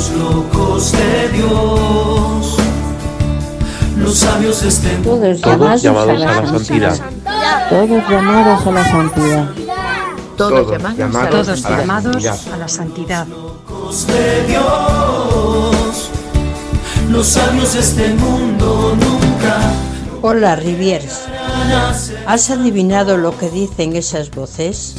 los locos de Dios, los sabios mundo. Todos llamados, llamados a la santidad. Todos llamados a la santidad. Todos llamados a la Todos santidad. llamados a la santidad. locos de Dios, los sabios de este mundo nunca Hola, Riviers. ¿Has adivinado lo que dicen esas voces?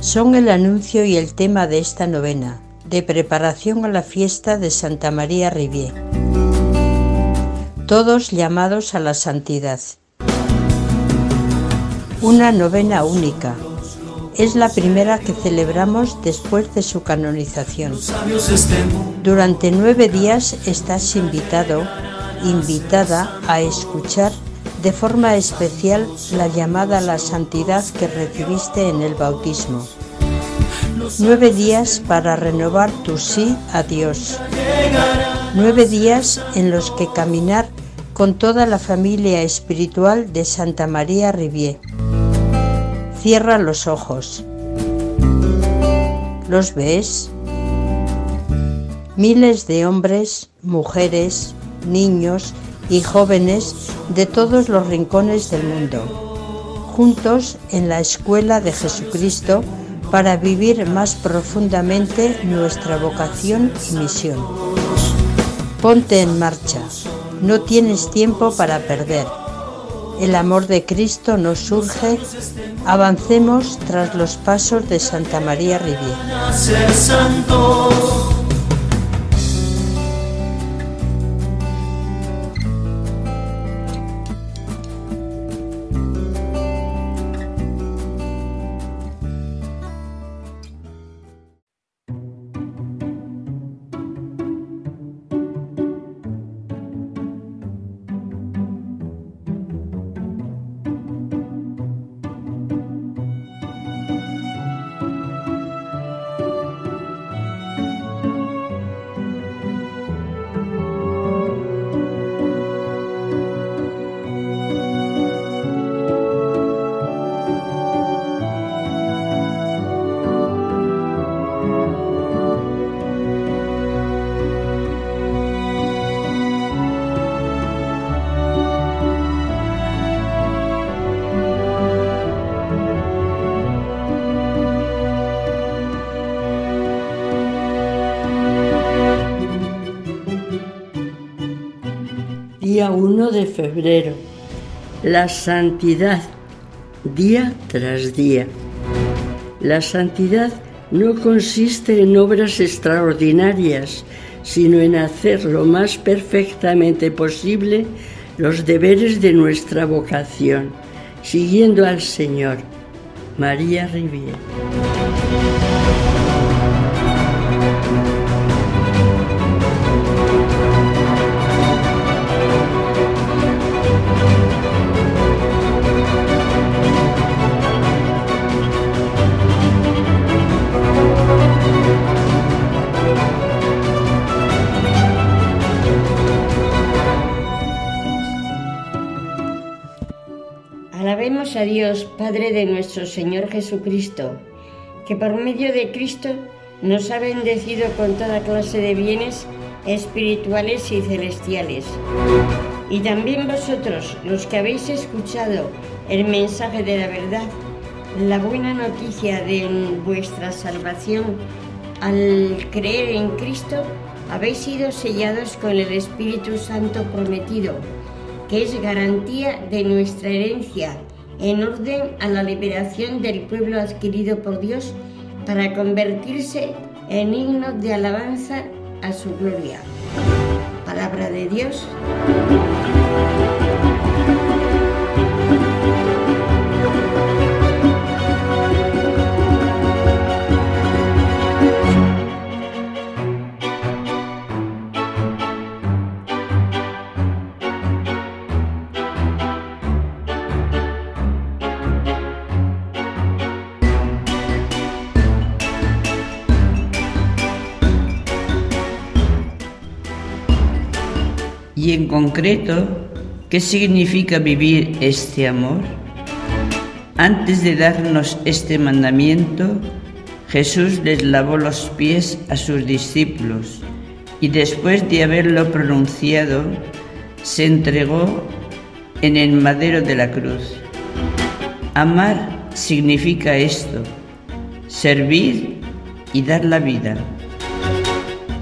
Son el anuncio y el tema de esta novena, de preparación a la fiesta de Santa María Rivier. Todos llamados a la santidad. Una novena única. Es la primera que celebramos después de su canonización. Durante nueve días estás invitado, invitada a escuchar de forma especial la llamada a la santidad que recibiste en el bautismo. Nueve días para renovar tu sí a Dios. Nueve días en los que caminar con toda la familia espiritual de Santa María Rivier. Cierra los ojos. ¿Los ves? Miles de hombres, mujeres, niños y jóvenes de todos los rincones del mundo, juntos en la escuela de Jesucristo para vivir más profundamente nuestra vocación y misión. Ponte en marcha, no tienes tiempo para perder. El amor de Cristo nos surge, avancemos tras los pasos de Santa María Rivier. Día 1 de febrero. La santidad, día tras día. La santidad no consiste en obras extraordinarias, sino en hacer lo más perfectamente posible los deberes de nuestra vocación, siguiendo al Señor. María Rivier. Dios, Padre de nuestro Señor Jesucristo, que por medio de Cristo nos ha bendecido con toda clase de bienes espirituales y celestiales. Y también vosotros, los que habéis escuchado el mensaje de la verdad, la buena noticia de vuestra salvación, al creer en Cristo, habéis sido sellados con el Espíritu Santo prometido que es garantía de nuestra herencia en orden a la liberación del pueblo adquirido por Dios para convertirse en himno de alabanza a su gloria. Palabra de Dios. ¿Qué significa vivir este amor? Antes de darnos este mandamiento, Jesús les lavó los pies a sus discípulos y después de haberlo pronunciado, se entregó en el madero de la cruz. Amar significa esto, servir y dar la vida.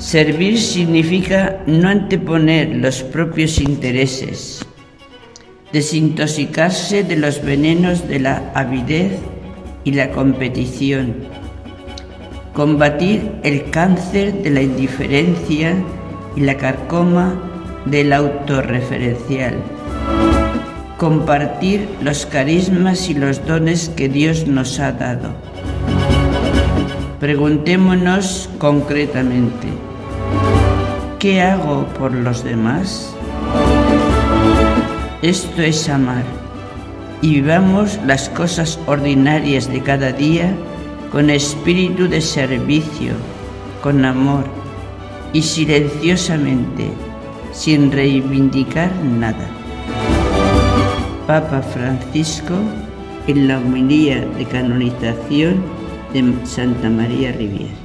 Servir significa no anteponer los propios intereses, desintoxicarse de los venenos de la avidez y la competición, combatir el cáncer de la indiferencia y la carcoma del autorreferencial, compartir los carismas y los dones que Dios nos ha dado. Preguntémonos concretamente, ¿qué hago por los demás? Esto es amar y vivamos las cosas ordinarias de cada día con espíritu de servicio, con amor y silenciosamente, sin reivindicar nada. Papa Francisco en la homilía de canonización de Santa María Riviera.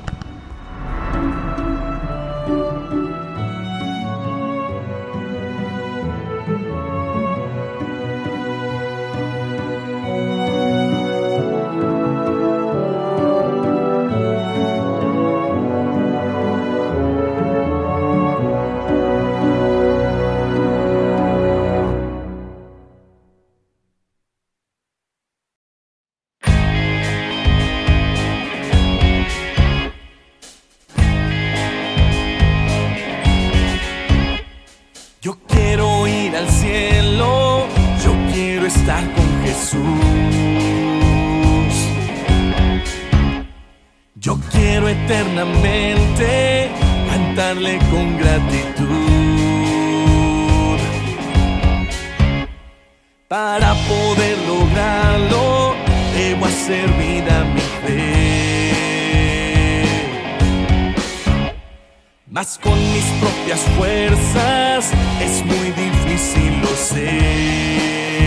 eternamente cantarle con gratitud. Para poder lograrlo, debo hacer vida mi fe. Mas con mis propias fuerzas es muy difícil, lo sé.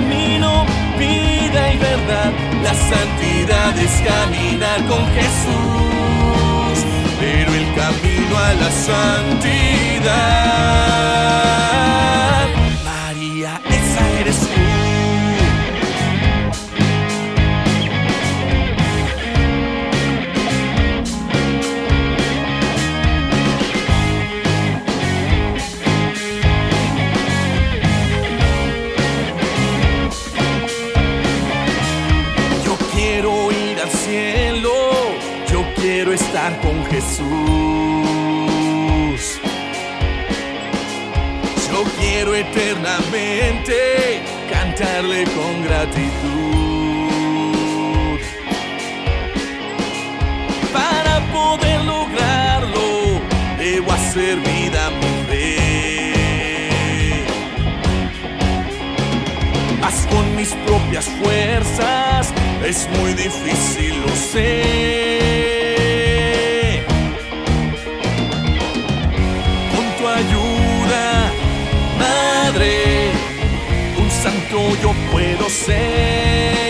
camino, vida y verdad. La santidad es caminar con Jesús, pero el camino a la santidad. propias fuerzas es muy difícil, lo sé. Con tu ayuda, madre, un santo yo puedo ser.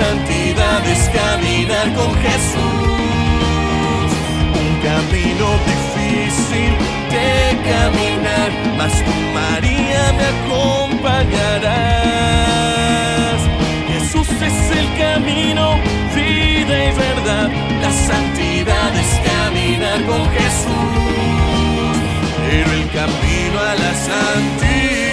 santidad es caminar con Jesús. Un camino difícil de caminar, mas tú María me acompañarás. Jesús es el camino, vida y verdad. La santidad es caminar con Jesús. Pero el camino a la santidad,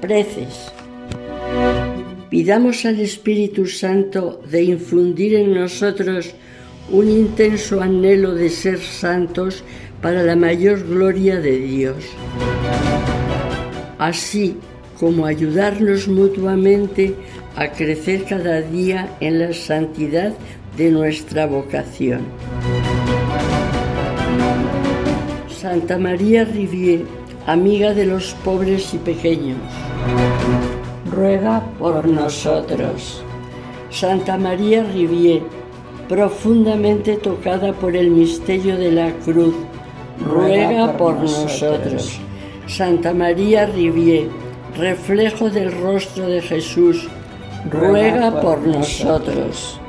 Preces. Pidamos al Espíritu Santo de infundir en nosotros un intenso anhelo de ser santos para la mayor gloria de Dios. Así como ayudarnos mutuamente a crecer cada día en la santidad de nuestra vocación. Santa María Rivier, amiga de los pobres y pequeños, ruega por nosotros. Santa María Rivier, profundamente tocada por el misterio de la cruz, ruega por nosotros. Santa María Rivier, reflejo del rostro de Jesús, ruega por nosotros.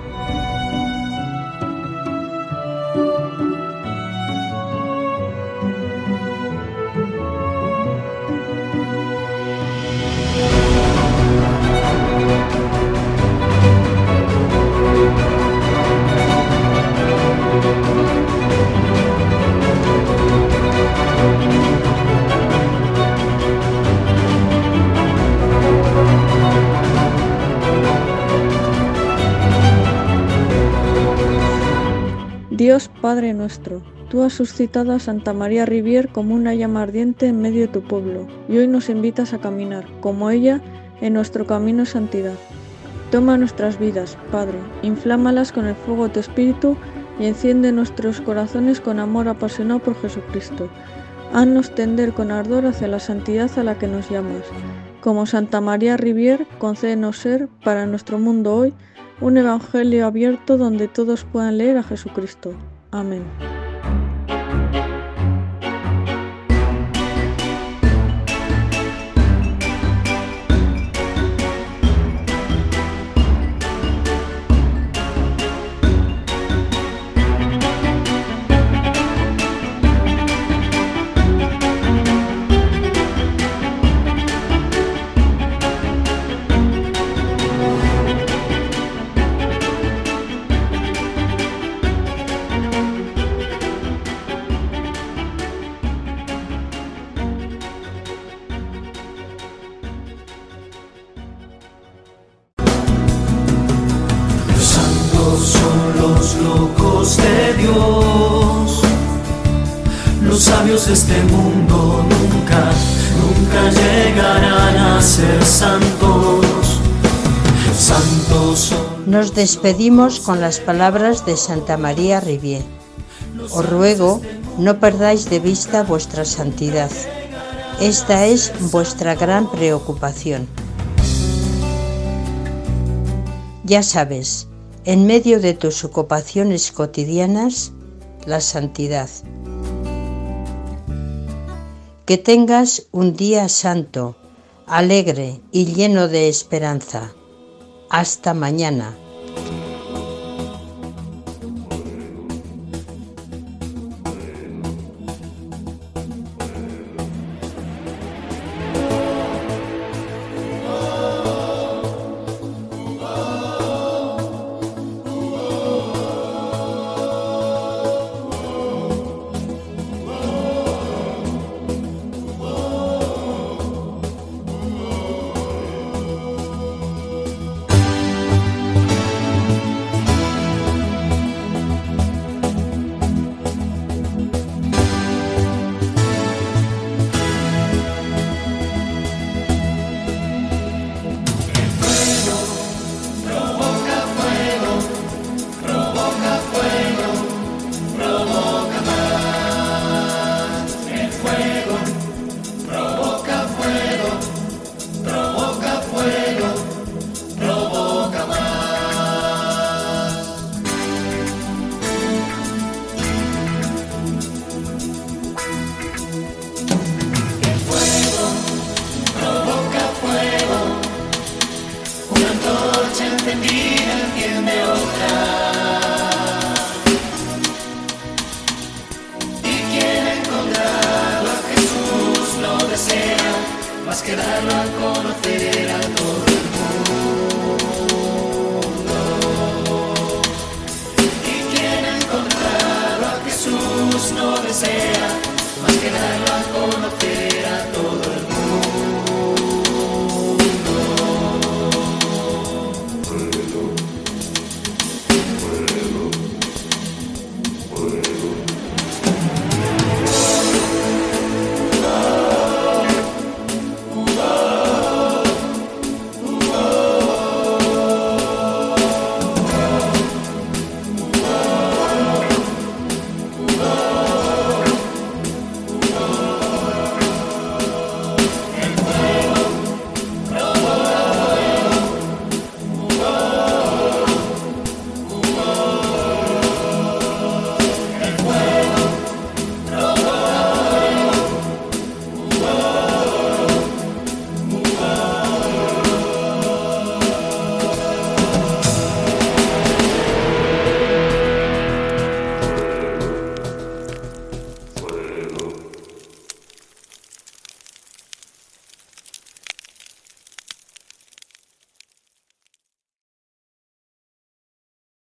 Padre nuestro, tú has suscitado a Santa María Rivier como una llama ardiente en medio de tu pueblo, y hoy nos invitas a caminar, como ella, en nuestro camino de santidad. Toma nuestras vidas, Padre, inflámalas con el fuego de tu Espíritu y enciende nuestros corazones con amor apasionado por Jesucristo. Haznos tender con ardor hacia la santidad a la que nos llamas. Como Santa María Rivier, concédenos ser, para nuestro mundo hoy, un evangelio abierto donde todos puedan leer a Jesucristo. Amén. Ser santos. Santos son Nos despedimos con las palabras de Santa María Rivier. Os ruego, no perdáis de vista vuestra santidad. Esta es vuestra gran preocupación. Ya sabes, en medio de tus ocupaciones cotidianas, la santidad. Que tengas un día santo, alegre y lleno de esperanza. Hasta mañana.